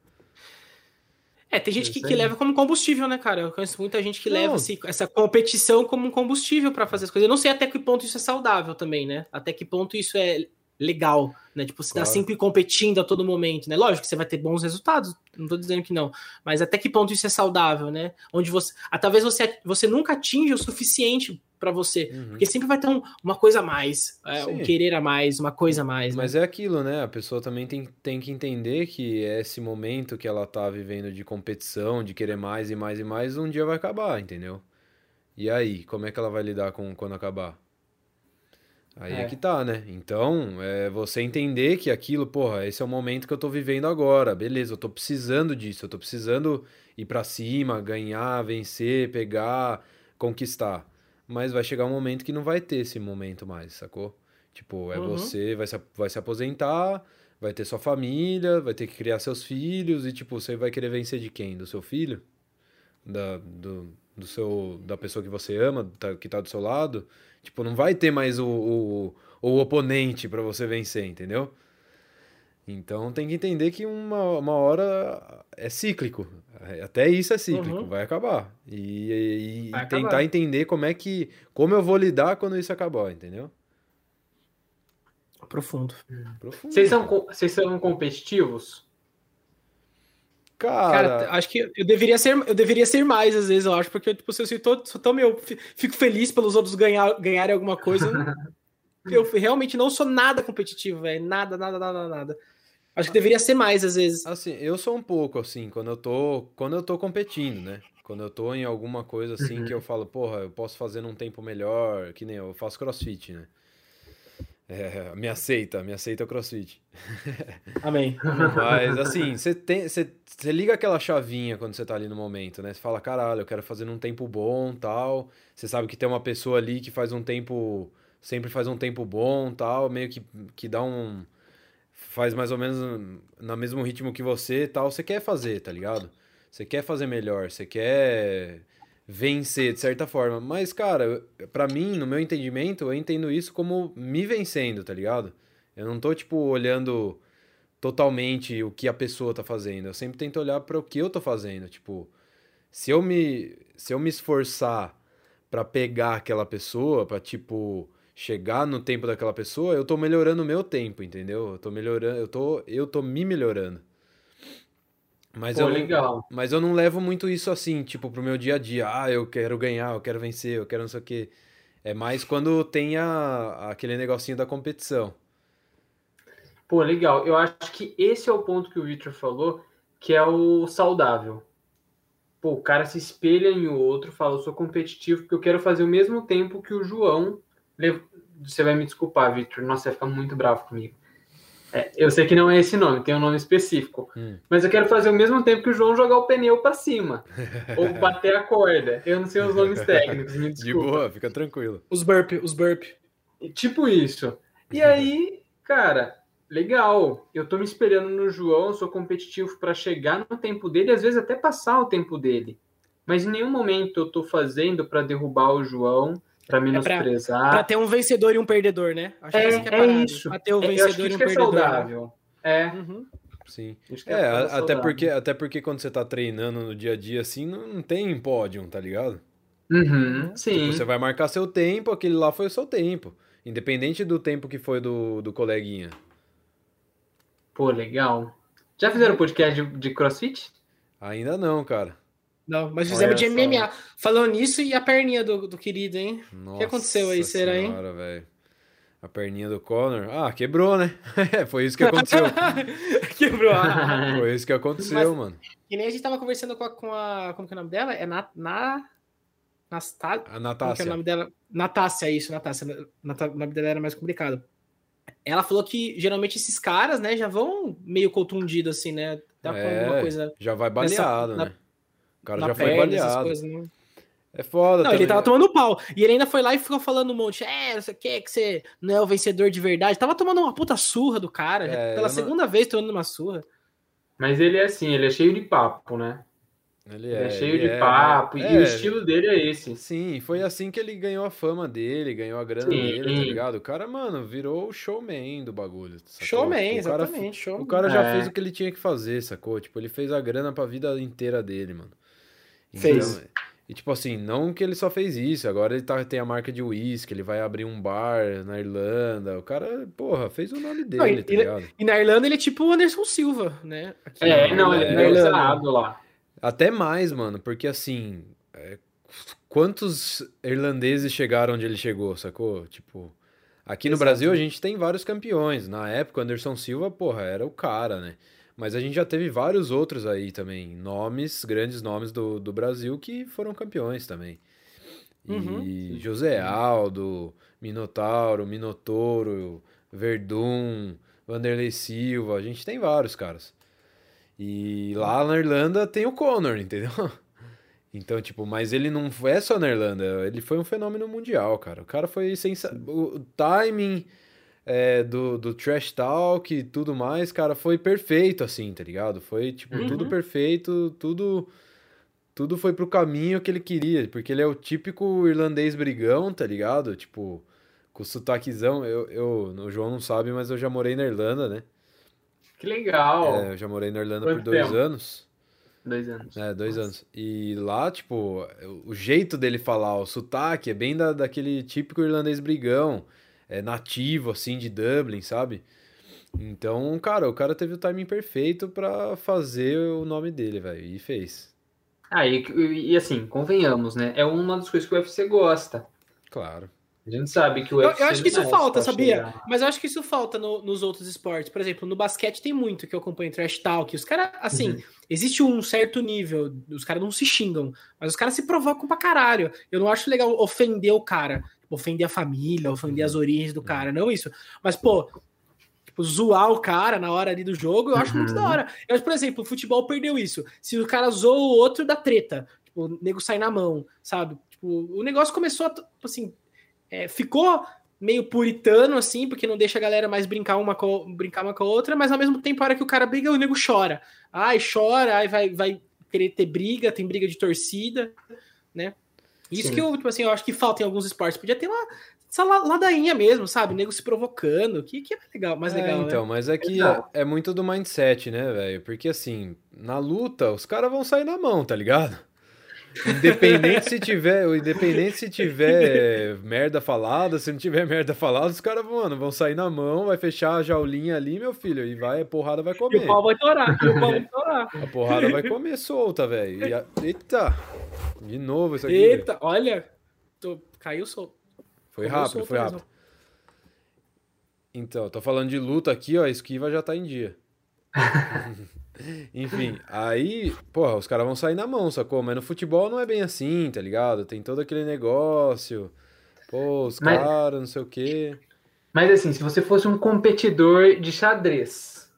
É, tem gente que, que, leva como combustível, né, cara? Eu conheço muita gente que não. leva esse, essa competição como um combustível para fazer as coisas. Eu não sei até que ponto isso é saudável também, né? Até que ponto isso é legal, né? Tipo, você tá claro. tá sempre competindo a todo momento, né? Lógico que você vai ter bons resultados, não tô dizendo que não, mas até que ponto isso é saudável, né? Onde você, ah, talvez você, você nunca atinja o suficiente para você, uhum. porque sempre vai ter um, uma coisa a mais, é, um querer a mais, uma coisa a mais. Mas né? é aquilo, né? A pessoa também tem, tem que entender que esse momento que ela tá vivendo de competição, de querer mais e mais e mais, um dia vai acabar, entendeu? E aí, como é que ela vai lidar com quando acabar? Aí é. é. que tá, né? Então, é você entender que aquilo, porra, esse é o momento que eu tô vivendo agora, beleza, eu tô precisando disso, eu tô precisando ir para cima, ganhar, vencer, pegar, conquistar. Mas vai chegar um momento que não vai ter esse momento mais, sacou? Tipo, é uhum. você, vai se, vai se aposentar, vai ter sua família, vai ter que criar seus filhos, e tipo, você vai querer vencer de quem? Do seu filho? Da, do, do seu, da pessoa que você ama, tá, que tá do seu lado? Tipo, não vai ter mais o, o, o oponente para você vencer, entendeu? Então tem que entender que uma, uma hora é cíclico. Até isso é cíclico, uhum. vai acabar. E, e vai tentar acabar. entender como é que. Como eu vou lidar quando isso acabar, entendeu? Profundo. Profundo. Vocês são, vocês são competitivos? Cara... Cara, acho que eu deveria ser, eu deveria ser mais, às vezes, eu acho, porque tipo, se eu sou, sou tão meu, fico feliz pelos outros ganhar, ganharem alguma coisa. eu realmente não sou nada competitivo, velho. Nada, nada, nada, nada. Acho que deveria ser mais, às vezes. Assim, eu sou um pouco assim, quando eu tô, quando eu tô competindo, né? Quando eu tô em alguma coisa assim que eu falo, porra, eu posso fazer num tempo melhor, que nem eu faço crossfit, né? É, me aceita, me aceita o crossfit. Amém. Mas assim, você tem. Você, você liga aquela chavinha quando você tá ali no momento, né? Você fala, caralho, eu quero fazer num tempo bom tal. Você sabe que tem uma pessoa ali que faz um tempo. Sempre faz um tempo bom tal, meio que, que dá um. Faz mais ou menos no mesmo ritmo que você tal. Você quer fazer, tá ligado? Você quer fazer melhor, você quer vencer de certa forma. Mas, cara, para mim, no meu entendimento, eu entendo isso como me vencendo, tá ligado? Eu não tô, tipo, olhando totalmente o que a pessoa tá fazendo. Eu sempre tento olhar para o que eu tô fazendo. Tipo, se eu me, se eu me esforçar para pegar aquela pessoa, para tipo, chegar no tempo daquela pessoa, eu tô melhorando o meu tempo, entendeu? Eu tô melhorando, eu tô, eu tô me melhorando. Mas Pô, eu legal. Mas eu não levo muito isso assim, tipo, pro meu dia a dia. Ah, eu quero ganhar, eu quero vencer, eu quero não sei o quê. É mais quando tem a, aquele negocinho da competição. Pô, legal. Eu acho que esse é o ponto que o Victor falou, que é o saudável. Pô, o cara se espelha em outro, fala, eu sou competitivo porque eu quero fazer o mesmo tempo que o João. Você vai me desculpar, Victor. Nossa, vai ficar muito bravo comigo. É, eu sei que não é esse nome, tem um nome específico. Hum. Mas eu quero fazer ao mesmo tempo que o João jogar o pneu para cima. ou bater a corda. Eu não sei os nomes técnicos, me desculpa. De boa, fica tranquilo. Os burp, os burp. Tipo isso. E aí, cara, legal. Eu tô me esperando no João, sou competitivo para chegar no tempo dele, às vezes até passar o tempo dele. Mas em nenhum momento eu tô fazendo para derrubar o João para menosprezar. É para ter um vencedor e um perdedor, né? Acho é, que é, é isso. Pra ter um vencedor e um é perdedor. É saudável. É. Uhum. Sim. É, é até, porque, até porque quando você tá treinando no dia a dia assim, não, não tem pódio, tá ligado? Uhum, tipo, sim. Tipo, você vai marcar seu tempo, aquele lá foi o seu tempo. Independente do tempo que foi do, do coleguinha. Pô, legal. Já fizeram podcast de, de crossfit? Ainda não, cara. Não, mas fizemos de MMA. Falando nisso e a perninha do, do querido, hein? Nossa o que aconteceu aí, será, hein? Véio. A perninha do Connor. Ah, quebrou, né? Foi isso que aconteceu. quebrou. Foi isso que aconteceu, mas, mano. E nem a gente tava conversando com a, com a. Como que é o nome dela? É na. na... Nastá... A Natácia. é o nome dela? Natácia, isso, Natácia. O nome dela era mais complicado. Ela falou que geralmente esses caras, né, já vão meio contundidos, assim, né? Dá é, alguma coisa. Já vai baleado, nessa, né? Cara já foi baleado. Coisas, né? É foda. Não, também. ele tava tomando pau. E ele ainda foi lá e ficou falando um monte. É, você quer que você não é o vencedor de verdade. Tava tomando uma puta surra do cara. É, pela segunda não... vez tomando uma surra. Mas ele é assim, ele é cheio de papo, né? Ele é, ele é cheio ele de é, papo. É, e o estilo dele é esse. Sim, foi assim que ele ganhou a fama dele, ganhou a grana sim, dele, tá ligado? O cara, mano, virou o showman do bagulho. Sacou? Showman, o cara, exatamente. Showman. O cara já é. fez o que ele tinha que fazer, sacou? Tipo, ele fez a grana pra vida inteira dele, mano. Fez. Então, E tipo assim, não que ele só fez isso, agora ele tá, tem a marca de uísque, ele vai abrir um bar na Irlanda. O cara, porra, fez o nome dele, não, e, tá ligado? E na Irlanda ele é tipo o Anderson Silva, né? Aqui, é, não, ele é, é lá. Até mais, mano, porque assim, é, quantos irlandeses chegaram onde ele chegou, sacou? Tipo, aqui no Exato. Brasil a gente tem vários campeões. Na época, o Anderson Silva, porra, era o cara, né? Mas a gente já teve vários outros aí também, nomes, grandes nomes do, do Brasil que foram campeões também. E uhum. José Aldo, Minotauro, Minotouro, Verdun, Vanderlei Silva, a gente tem vários caras. E lá na Irlanda tem o Conor, entendeu? Então, tipo, mas ele não é só na Irlanda, ele foi um fenômeno mundial, cara. O cara foi sensacional. O timing é, do, do trash talk e tudo mais, cara, foi perfeito, assim, tá ligado? Foi, tipo, uhum. tudo perfeito, tudo tudo foi pro caminho que ele queria, porque ele é o típico irlandês brigão, tá ligado? Tipo, com sotaquezão. Eu, eu, o João não sabe, mas eu já morei na Irlanda, né? Que legal! É, eu já morei na Irlanda Quanto por dois tempo? anos. Dois anos. É, dois Nossa. anos. E lá, tipo, o jeito dele falar, o sotaque é bem da, daquele típico irlandês brigão é, nativo, assim, de Dublin, sabe? Então, cara, o cara teve o timing perfeito para fazer o nome dele, velho, e fez. Ah, e, e, assim, convenhamos, né? É uma das coisas que o UFC gosta. Claro. A gente sabe que o UFC. Eu, eu acho que isso falta, sabia? Chegar. Mas eu acho que isso falta no, nos outros esportes. Por exemplo, no basquete tem muito que eu acompanho trash talk. Os caras, assim, uhum. existe um certo nível, os caras não se xingam, mas os caras se provocam pra caralho. Eu não acho legal ofender o cara ofender a família, ofender as origens do cara, não isso. Mas, pô, tipo, zoar o cara na hora ali do jogo, eu acho muito da uhum. hora. Eu acho, por exemplo, o futebol perdeu isso. Se o cara zoou o outro da treta, tipo, o nego sai na mão, sabe? Tipo, o negócio começou a, tipo assim, é, ficou meio puritano, assim, porque não deixa a galera mais brincar uma com, brincar uma com a outra, mas ao mesmo tempo, a hora que o cara briga, o nego chora. Ai, chora, aí vai, vai querer ter briga, tem briga de torcida, né? Isso Sim. que eu, tipo assim, eu acho que falta em alguns esportes. Podia ter lá essa ladainha mesmo, sabe? O nego se provocando, que, que é legal, mais é, legal. Né? Então, né? mas é que é, é, muito do mindset, né, velho? Porque assim, na luta, os caras vão sair na mão, tá ligado? Independente se tiver, independente se tiver merda falada, se não tiver merda falada, os caras, mano, vão sair na mão, vai fechar a jaulinha ali, meu filho, e vai, a porrada vai comer. E o pau vai torar, o pau vai torar. A porrada vai comer solta, velho. Eita! De novo isso aqui. Eita, olha, tô... caiu solto. Foi rápido, solto foi rápido. Mesmo. Então, tô falando de luta aqui, ó, a esquiva já tá em dia. Enfim, aí, porra, os caras vão sair na mão, sacou? Mas no futebol não é bem assim, tá ligado? Tem todo aquele negócio. Pô, os caras, não sei o quê. Mas assim, se você fosse um competidor de xadrez,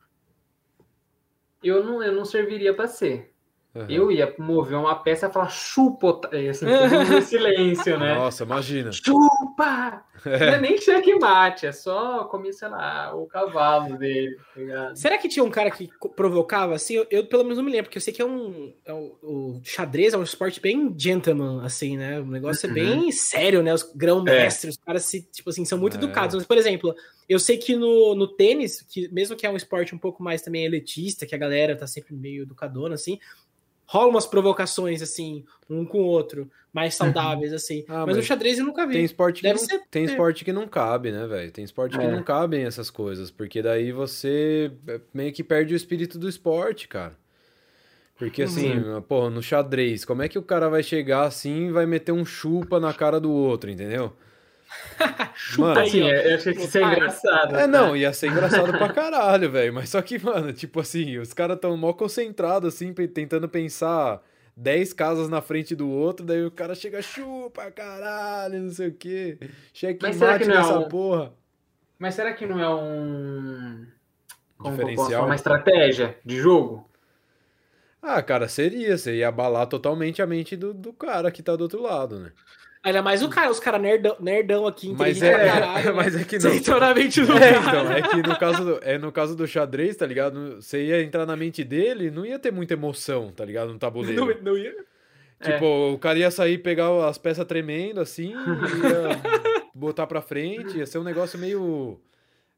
eu não, eu não serviria para ser. Uhum. Eu ia mover uma peça e falar chupa, assim, todo silêncio, né? Nossa, imagina. Chupa! É. Não é nem checkmate, é só comer, sei lá, o cavalo dele. Tá Será que tinha um cara que provocava assim? Eu, eu, pelo menos não me lembro, porque eu sei que é um. É um o xadrez é um esporte bem gentleman, assim, né? O negócio uhum. é bem sério, né? Os grão-mestres, é. os caras se, tipo assim, são muito é. educados. Mas, por exemplo, eu sei que no, no tênis, que mesmo que é um esporte um pouco mais também elitista, que a galera tá sempre meio educadona, assim, rola umas provocações, assim, um com o outro, mais uhum. saudáveis, assim. Ah, mas, mas, o xadrez eu nunca vi. Tem esporte, Deve que, não, ser... tem esporte que não cabe, né, velho? Tem esporte é. que não cabem essas coisas, porque daí você é, meio que perde o espírito do esporte, cara. Porque assim, uhum. pô, no xadrez, como é que o cara vai chegar assim e vai meter um chupa na cara do outro, entendeu? mano, assim, eu achei que isso é engraçado. É, não, ia ser engraçado pra caralho, velho. Mas só que, mano, tipo assim, os caras tão mó concentrados, assim, tentando pensar 10 casas na frente do outro, daí o cara chega, chupa, caralho, não sei o quê. Checkmate nessa é um... porra. Mas será que não é um. Como Diferencial? Uma estratégia de jogo? Ah, cara, seria. Você ia abalar totalmente a mente do, do cara que tá do outro lado, né? Ainda mais o cara, os caras nerdão, nerdão aqui, mas é, caralho, mas é que não. Você entrou na mente do é, cara. Então, é que no caso, do, é no caso do xadrez, tá ligado? Você ia entrar na mente dele, não ia ter muita emoção, tá ligado? No tabuleiro. Não, não ia. Tipo, é. o cara ia sair, pegar as peças tremendo assim, ia botar pra frente, ia ser um negócio meio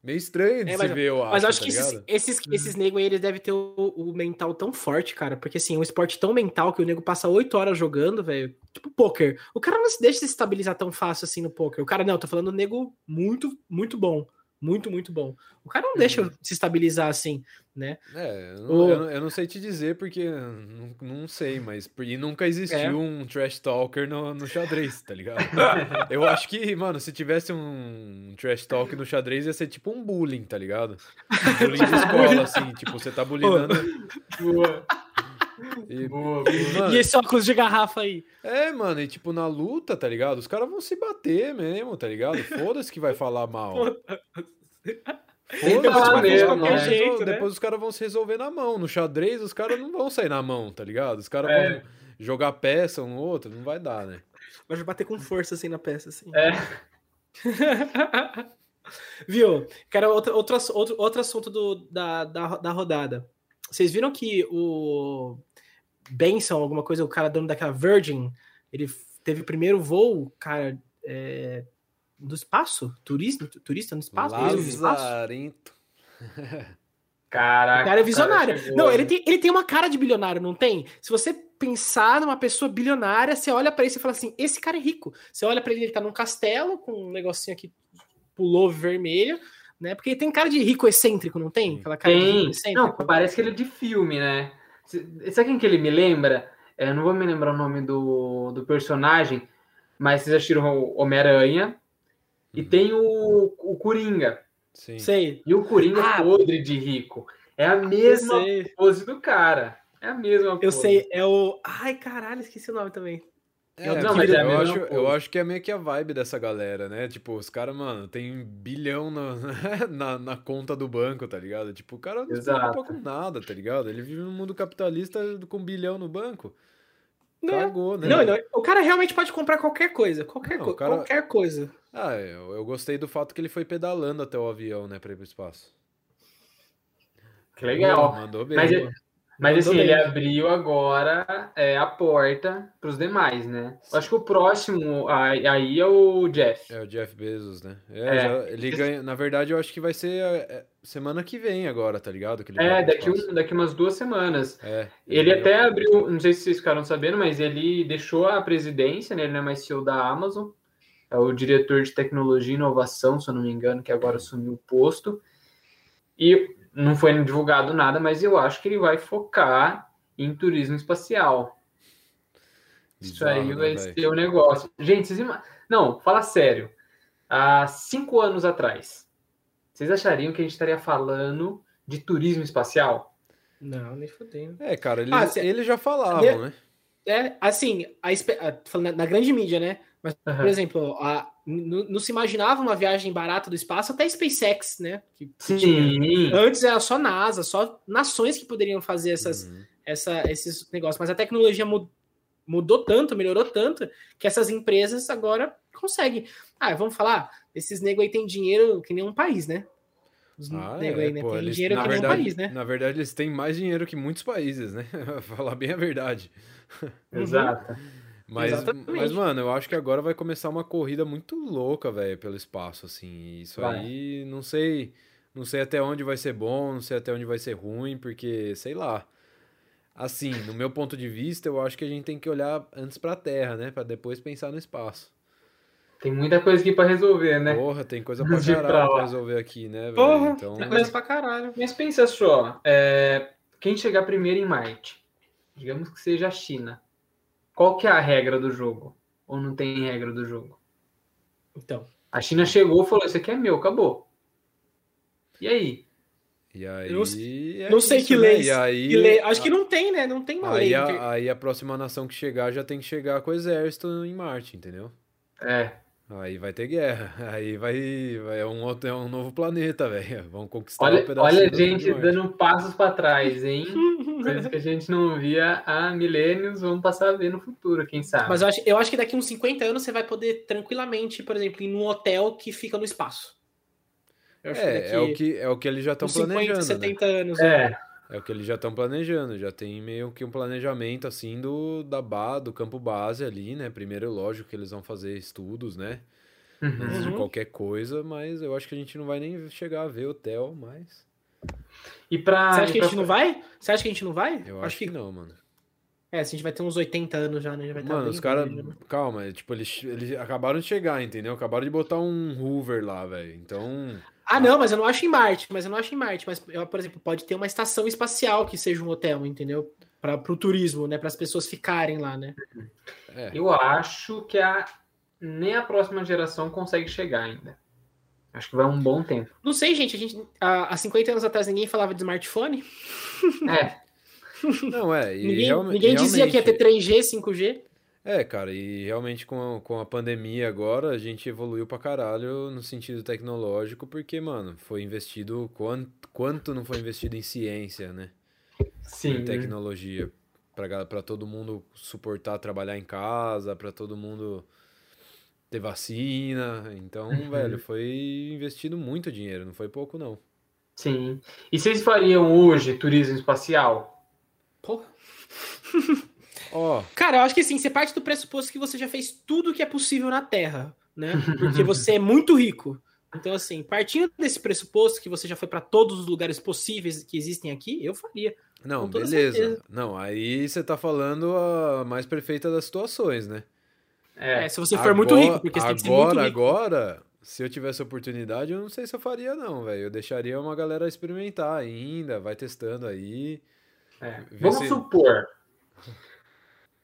Meio estranho de é, mas, se ver, eu acho. Mas eu acho tá que esses, esses, hum. esses nego aí, eles devem ter o, o, mental tão forte, cara. Porque assim, é um esporte tão mental que o nego passa oito horas jogando, velho. Tipo poker. O cara não se deixa se estabilizar tão fácil assim no poker. O cara, não, tô falando nego muito, muito bom. Muito, muito bom. O cara não uhum. deixa se estabilizar assim, né? É, eu não, o... eu, eu não sei te dizer porque não, não sei, mas e nunca existiu é. um trash talker no, no xadrez, tá ligado? eu acho que, mano, se tivesse um trash talk no xadrez ia ser tipo um bullying, tá ligado? Um bullying de escola, assim, tipo, você tá bullyingando. E, boa, boa. Mano, e esse óculos de garrafa aí? É, mano, e tipo, na luta, tá ligado? Os caras vão se bater mesmo, tá ligado? Foda-se que vai falar mal. Foda-se, né? jeito, né? Depois os caras vão se resolver na mão. No xadrez, os caras não vão sair na mão, tá ligado? Os caras é. vão jogar peça um no outro, não vai dar, né? Vai bater com força assim na peça, assim. É. Viu? Quero outro, outro, outro, outro assunto do, da, da, da rodada. Vocês viram que o Benson, alguma coisa, o cara dono daquela Virgin, ele teve o primeiro voo, cara, é, do espaço? Turista, turista no espaço? Lazarento. Caraca. O cara é visionário. Cara não, ele tem, ele tem uma cara de bilionário, não tem? Se você pensar numa pessoa bilionária, você olha para ele e fala assim: esse cara é rico. Você olha para ele, ele tá num castelo com um negocinho aqui, pulou vermelho, né? Porque tem cara de rico excêntrico, não tem? Aquela cara tem. Não, parece que ele é de filme, né? Sabe quem que ele me lembra? Eu não vou me lembrar o nome do, do personagem, mas vocês assistiram Homem-Aranha. E uhum. tem o, o Coringa. Sim. Sei. E o Coringa ah, podre de rico. É a mesma pose do cara. É a mesma Eu pose. sei, é o. Ai, caralho, esqueci o nome também. É, não, mas é eu, acho, eu acho que é meio que a vibe dessa galera, né? Tipo, os caras, mano, tem bilhão na, na, na, conta do banco, tá ligado? Tipo, o cara não se preocupa com nada, tá ligado? Ele vive num mundo capitalista com bilhão no banco. Não, Cagou, né? Não, não, o cara realmente pode comprar qualquer coisa. Qualquer, não, cara... qualquer coisa. Ah, eu, eu gostei do fato que ele foi pedalando até o avião, né, pra ir pro espaço. Que legal. mandou bem. Mas, mas assim, ele abriu agora é, a porta para os demais, né? Eu acho que o próximo aí é o Jeff. É o Jeff Bezos, né? É, é. Já, ele ganha. Na verdade, eu acho que vai ser é, é, semana que vem agora, tá ligado? Que é, daqui, um, daqui umas duas semanas. É, ele, ele até abriu, não sei se vocês ficaram sabendo, mas ele deixou a presidência, né? Ele não é mais CEO da Amazon. É o diretor de tecnologia e inovação, se eu não me engano, que agora assumiu o posto. E não foi divulgado nada, mas eu acho que ele vai focar em turismo espacial. Isso aí né, vai ser o negócio. Gente, vocês ima... não, fala sério. Há cinco anos atrás, vocês achariam que a gente estaria falando de turismo espacial? Não, nem fodendo. É, cara, eles, ah, eles já falavam, né? É, assim, a, a, na grande mídia, né? Mas, uhum. por exemplo, a, não, se imaginava uma viagem barata do espaço até SpaceX, né? Que, Sim. Antes era só NASA, só nações que poderiam fazer essas, uhum. essa, esses negócios. Mas a tecnologia mudou tanto, melhorou tanto, que essas empresas agora conseguem. Ah, vamos falar, esses negros aí têm dinheiro que nem um país, né? Os ah, é, aí, né? Pô, tem eles, dinheiro que verdade, nem um país, né? Na verdade, eles têm mais dinheiro que muitos países, né? falar bem a verdade. Exato. Mas, mas, mano, eu acho que agora vai começar uma corrida muito louca, velho, pelo espaço, assim. Isso vai. aí, não sei, não sei até onde vai ser bom, não sei até onde vai ser ruim, porque, sei lá. Assim, no meu ponto de vista, eu acho que a gente tem que olhar antes pra Terra, né? Pra depois pensar no espaço. Tem muita coisa aqui pra resolver, né? Porra, tem coisa pra caralho pra resolver aqui, né, velho? Porra, então... tem coisa pra caralho. Mas pensa só, é... quem chegar primeiro em Marte, digamos que seja a China qual que é a regra do jogo? Ou não tem regra do jogo? Então. A China chegou e falou: Isso aqui é meu, acabou. E aí? E aí. Eu é não sei isso, que lei. Né? Aí, que lei. Acho que não tem, né? Não tem uma aí lei. A, porque... Aí a próxima nação que chegar já tem que chegar com o exército em Marte, entendeu? É. Aí vai ter guerra. Aí vai. vai é, um outro, é um novo planeta, velho. Vamos conquistar olha, um pedaço Olha a gente dando passos para trás, hein? Coisas que a gente não via há milênios, vamos passar a ver no futuro, quem sabe. Mas eu acho, eu acho que daqui uns 50 anos você vai poder tranquilamente, por exemplo, ir num hotel que fica no espaço. É, é, o que, é o que eles já estão planejando. 50, 70 né? anos. É. é. É o que eles já estão planejando, já tem meio que um planejamento assim do da ba, do campo base ali, né? Primeiro, lógico que eles vão fazer estudos, né? uhum. antes de qualquer coisa, mas eu acho que a gente não vai nem chegar a ver hotel, mas. E pra. Você acha que a gente não vai? Você acha que a gente não vai? Eu acho, acho que... que não, mano. É, assim, a gente vai ter uns 80 anos já, né? Já vai Mano, os caras. Né? Calma, tipo, eles, eles acabaram de chegar, entendeu? Acabaram de botar um Hoover lá, velho. Então. Ah, não, mas eu não acho em Marte, mas eu não acho em Marte. Mas, por exemplo, pode ter uma estação espacial que seja um hotel, entendeu? Para o turismo, né? Para as pessoas ficarem lá, né? É. Eu acho que a, nem a próxima geração consegue chegar ainda. Acho que vai um bom tempo. Não sei, gente. A gente há, há 50 anos atrás ninguém falava de smartphone. É. Não, é. ninguém, ninguém dizia que ia ter 3G, 5G. É, cara, e realmente com a, com a pandemia agora, a gente evoluiu pra caralho no sentido tecnológico, porque, mano, foi investido. Quanto, quanto não foi investido em ciência, né? Sim. Em tecnologia. Pra, pra todo mundo suportar trabalhar em casa, pra todo mundo ter vacina. Então, uhum. velho, foi investido muito dinheiro, não foi pouco, não. Sim. E vocês fariam hoje turismo espacial? Porra. oh. Cara, eu acho que assim, você parte do pressuposto que você já fez tudo que é possível na Terra, né? Porque você é muito rico. Então, assim, partindo desse pressuposto que você já foi para todos os lugares possíveis que existem aqui, eu faria. Não, beleza. Certeza. Não, aí você tá falando a mais perfeita das situações, né? É, é se você for agora, muito rico, porque você agora, tem que ser muito rico. Agora, se eu tivesse oportunidade, eu não sei se eu faria, não, velho. Eu deixaria uma galera experimentar ainda, vai testando aí. É. Vamos se... supor,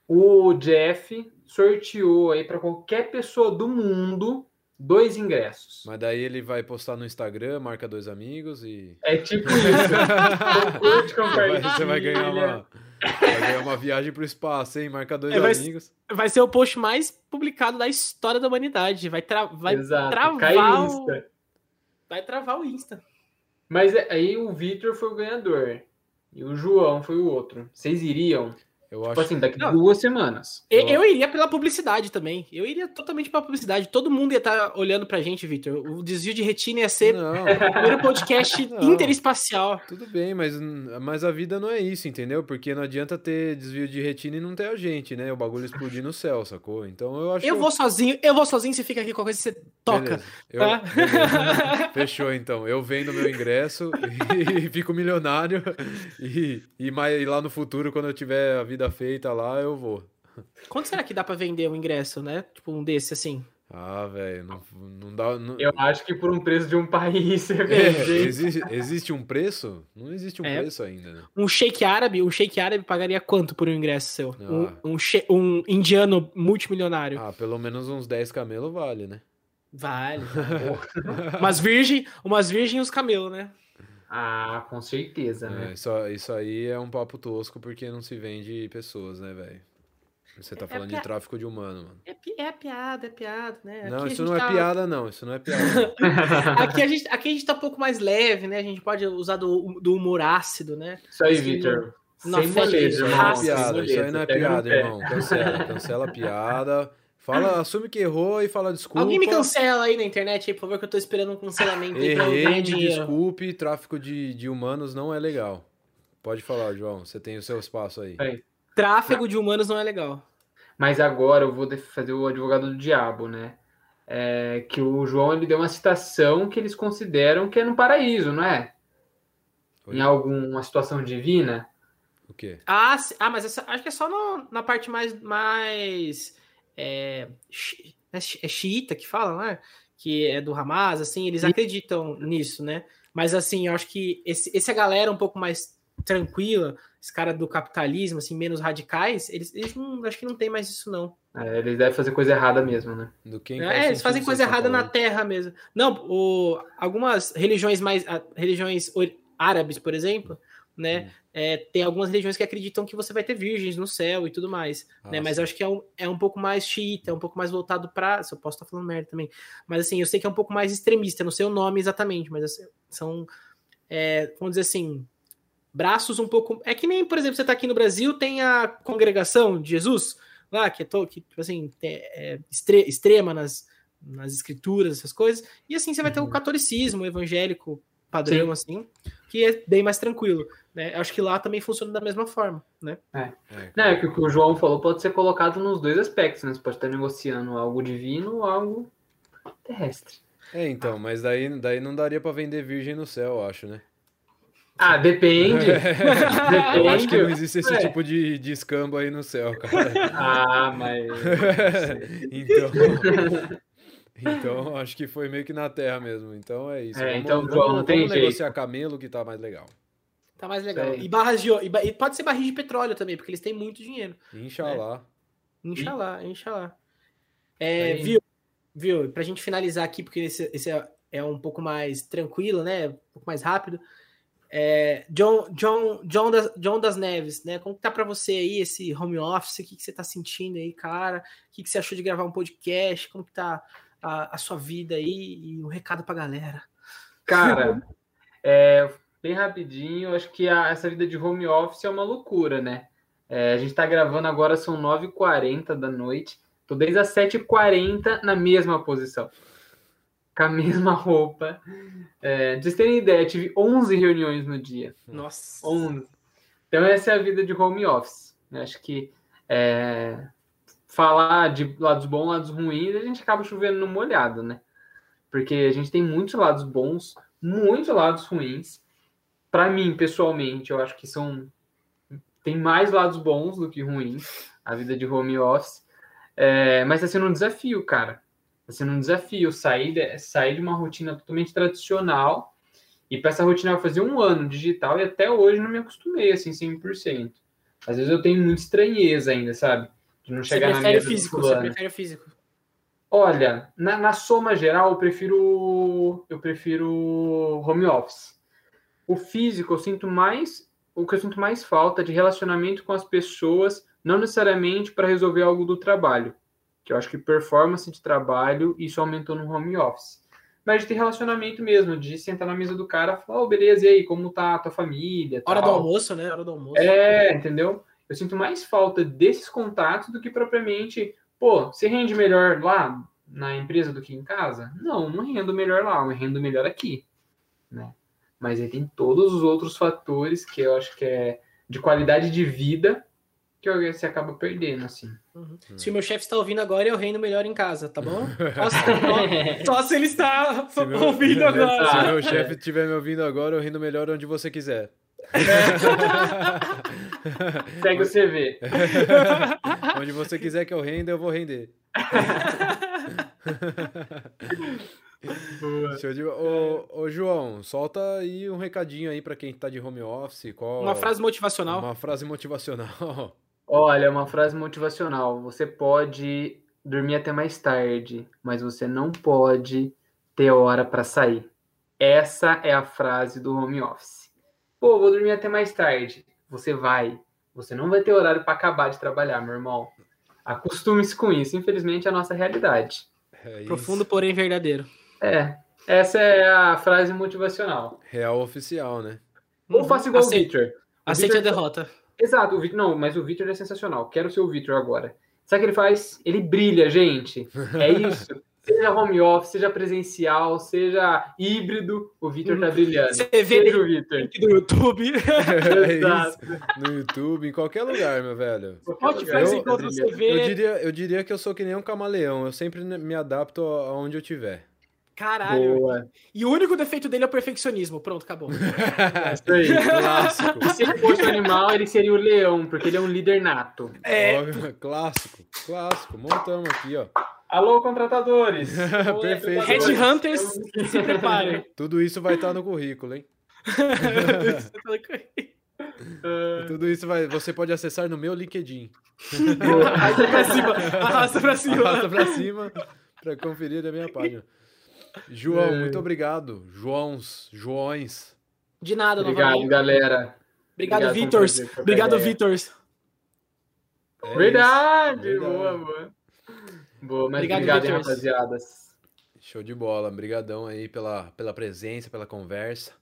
o Jeff sorteou aí para qualquer pessoa do mundo dois ingressos. Mas daí ele vai postar no Instagram, marca dois amigos e. É tipo isso. Você vai ganhar uma. Vai ganhar uma viagem pro espaço, hein? Marca dois é, vai, amigos. Vai ser o post mais publicado da história da humanidade. Vai, tra vai travar o... Vai travar o Insta. Mas aí o Victor foi o ganhador. E o João foi o outro. Vocês iriam? Eu tipo acho... assim, daqui não, duas semanas. Eu, eu, iria pela publicidade também. Eu iria totalmente pela publicidade. Todo mundo ia estar tá olhando pra gente, Victor. O desvio de retina ia ser não. o primeiro podcast não. interespacial. Tudo bem, mas, mas a vida não é isso, entendeu? Porque não adianta ter desvio de retina e não ter a gente, né? O bagulho explodir no céu, sacou? Então eu acho. Eu vou sozinho, eu vou sozinho, você fica aqui, qualquer coisa você toca. Eu, tá? Fechou, então. Eu vendo meu ingresso e, fico milionário. E, e, mais, e lá no futuro, quando eu tiver a vida feita lá, eu vou. Quanto será que dá para vender um ingresso, né? Tipo um desse assim? Ah, velho, não, não dá. Não... Eu acho que por um preço de um país. É, existe, existe um preço? Não existe um é, preço ainda, né? Um shake árabe, um shake árabe pagaria quanto por um ingresso seu? Ah. Um, um, um, indiano multimilionário. Ah, pelo menos uns 10 camelos vale, né? Vale. umas virgem, umas virgem e os camelos, né? Ah, com certeza, né? É, isso, isso aí é um papo tosco porque não se vende pessoas, né, velho? Você tá é, é falando é de tráfico de humano, mano. É, é piada, é piada, né? Não, isso não é tá... piada, não. Isso não é piada. aqui, a gente, aqui a gente tá um pouco mais leve, né? A gente pode usar do, do humor ácido, né? Isso aí, Victor. Sem moleza, irmão. É piada, isso aí não é piada, irmão. Cancela, cancela a piada. Fala, assume que errou e fala desculpa. Alguém me cancela aí na internet, aí, por favor, que eu tô esperando um cancelamento aí pra Errei, me desculpe, tráfico de, de humanos não é legal. Pode falar, João, você tem o seu espaço aí. É. Tráfego de humanos não é legal. Mas agora eu vou fazer o advogado do diabo, né? É, que o João ele deu uma citação que eles consideram que é no paraíso, não é? Oi? Em alguma situação divina. O quê? Ah, ah mas essa, acho que é só no, na parte mais, mais é, é, é xiita que fala, né? Que é do Hamas, assim, eles acreditam nisso, né? Mas assim, eu acho que esse, essa galera um pouco mais tranquila, esse cara do capitalismo, assim, menos radicais, eles, eles não, acho que não tem mais isso, não. É, eles devem fazer coisa errada mesmo, né? Do que, é, eles fazem coisa errada na terra mesmo. Não, o, algumas religiões mais. Religiões árabes, por exemplo, né? Hum. É, tem algumas religiões que acreditam que você vai ter virgens no céu e tudo mais, ah, né? Mas eu acho que é um, é um pouco mais xiita, é um pouco mais voltado para. Se eu posso estar falando merda também, mas assim, eu sei que é um pouco mais extremista, não sei o nome exatamente, mas assim, são, é, vamos dizer assim, braços um pouco. É que nem, por exemplo, você está aqui no Brasil, tem a congregação de Jesus lá, que é, to, que, tipo assim, é, é extrema nas, nas escrituras, essas coisas, e assim você vai ter o uhum. catolicismo, o evangélico padrão, Sim. assim, que é bem mais tranquilo. Né? Acho que lá também funciona da mesma forma, né? É. é. Não, é que o que o João falou pode ser colocado nos dois aspectos, né? Você pode estar negociando algo divino ou algo terrestre. É, então, mas daí, daí não daria para vender virgem no céu, eu acho, né? Ah, depende. depende. Acho que não existe esse é. tipo de, de escambo aí no céu, cara. Ah, mas. então. Então, acho que foi meio que na terra mesmo. Então é isso. É, vamos, então, vamos, não tem vamos jeito. negociar camelo que tá mais legal. Tá mais legal. E barras de e pode ser barris de petróleo também, porque eles têm muito dinheiro. Inxalá. Né? Inxalá, inxalá. É, viu? Viu? Pra gente finalizar aqui, porque esse, esse é, é um pouco mais tranquilo, né? Um pouco mais rápido. É, John, John, John, das, John das Neves, né? Como que tá para você aí esse home office? O que, que você tá sentindo aí, cara? O que, que você achou de gravar um podcast? Como que tá a, a sua vida aí? E um recado pra galera. Cara, é, bem rapidinho, acho que a, essa vida de home office é uma loucura, né? É, a gente tá gravando agora, são 9h40 da noite. Tô desde as 7h40 na mesma posição com a mesma roupa. É, de vocês terem ideia, tive 11 reuniões no dia. Nossa. 11. Então, essa é a vida de home office. Eu acho que é, falar de lados bons, lados ruins, a gente acaba chovendo no molhado, né? Porque a gente tem muitos lados bons, muitos lados ruins. Para mim, pessoalmente, eu acho que são. Tem mais lados bons do que ruins, a vida de home office. É, mas está sendo um desafio, cara Está sendo um desafio sair de, sair de uma rotina totalmente tradicional e para essa rotina eu fazer um ano digital e até hoje não me acostumei assim 100%. Às vezes eu tenho muita estranheza ainda, sabe? De não chegar na mesa físico, Você prefere físico? Olha, na, na soma geral eu prefiro eu prefiro home office. O físico eu sinto mais o que eu sinto mais falta de relacionamento com as pessoas, não necessariamente para resolver algo do trabalho que eu acho que performance de trabalho, isso aumentou no home office. Mas de ter relacionamento mesmo, de sentar na mesa do cara e falar, oh, beleza, e aí, como tá a tua família? Hora tal. do almoço, né? Hora do almoço. É, entendeu? Eu sinto mais falta desses contatos do que propriamente, pô, você rende melhor lá na empresa do que em casa? Não, não rendo melhor lá, eu rendo melhor aqui, né? Mas aí tem todos os outros fatores que eu acho que é de qualidade de vida que você acaba perdendo, assim. Uhum. Se o meu chefe está ouvindo agora, eu reino melhor em casa, tá bom? Só, só se ele está se meu, ouvindo agora. Se meu chefe estiver me ouvindo agora, eu reino melhor onde você quiser. É. Segue o CV. onde você quiser que eu renda, eu vou render. Show de... ô, ô, João, solta aí um recadinho aí para quem está de home office. Qual... Uma frase motivacional. Uma frase motivacional. Olha, uma frase motivacional. Você pode dormir até mais tarde, mas você não pode ter hora para sair. Essa é a frase do home office. Pô, vou dormir até mais tarde. Você vai. Você não vai ter horário para acabar de trabalhar, meu irmão. Acostume-se com isso. Infelizmente, é a nossa realidade. É Profundo, porém verdadeiro. É. Essa é a frase motivacional. Real oficial, né? Ou faça igual Aceite. o Victor. Aceite a derrota. Exato, o Victor, não, mas o Victor é sensacional. Quero ser o Victor agora. Sabe o que ele faz? Ele brilha, gente. É isso. seja home office, seja presencial, seja híbrido, o Victor tá brilhando. Você vê seja o Victor. no YouTube. é Exato. No YouTube, em qualquer lugar, meu velho. Spotify encontra você vê. Eu diria, eu diria que eu sou que nem um camaleão. Eu sempre me adapto aonde eu tiver. Caralho. Boa. E o único defeito dele é o perfeccionismo. Pronto, acabou. É isso aí, clássico. Se ele fosse um animal, ele seria o leão, porque ele é um líder nato. É. clássico, clássico. Montamos aqui, ó. Alô, contratadores. Perfeito. Headhunters, se preparem. Tudo isso vai estar no currículo, hein? Tudo isso vai, você pode acessar no meu LinkedIn. arrasta pra cima, arrasta pra cima. Arrasta pra cima pra conferir a minha página. João, é... muito obrigado. Joãos, Joões. De nada, Obrigado, novamente. galera. Obrigado, Obrigado Vitors. Obrigado, Vitors. É verdade. verdade. Boa, boa. Boa, mas obrigado, obrigado hein, rapaziadas. Show de bola. Obrigadão aí pela, pela presença, pela conversa.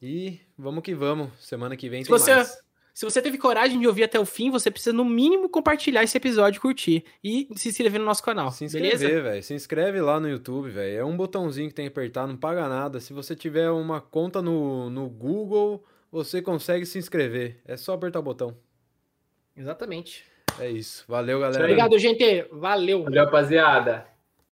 E vamos que vamos. Semana que vem Se tem você... mais. Se você teve coragem de ouvir até o fim, você precisa no mínimo compartilhar esse episódio, curtir e se inscrever no nosso canal. Se inscrever, velho. Se inscreve lá no YouTube, velho. É um botãozinho que tem que apertar, não paga nada. Se você tiver uma conta no, no Google, você consegue se inscrever. É só apertar o botão. Exatamente. É isso. Valeu, galera. Obrigado, gente. Valeu. Valeu, rapaziada.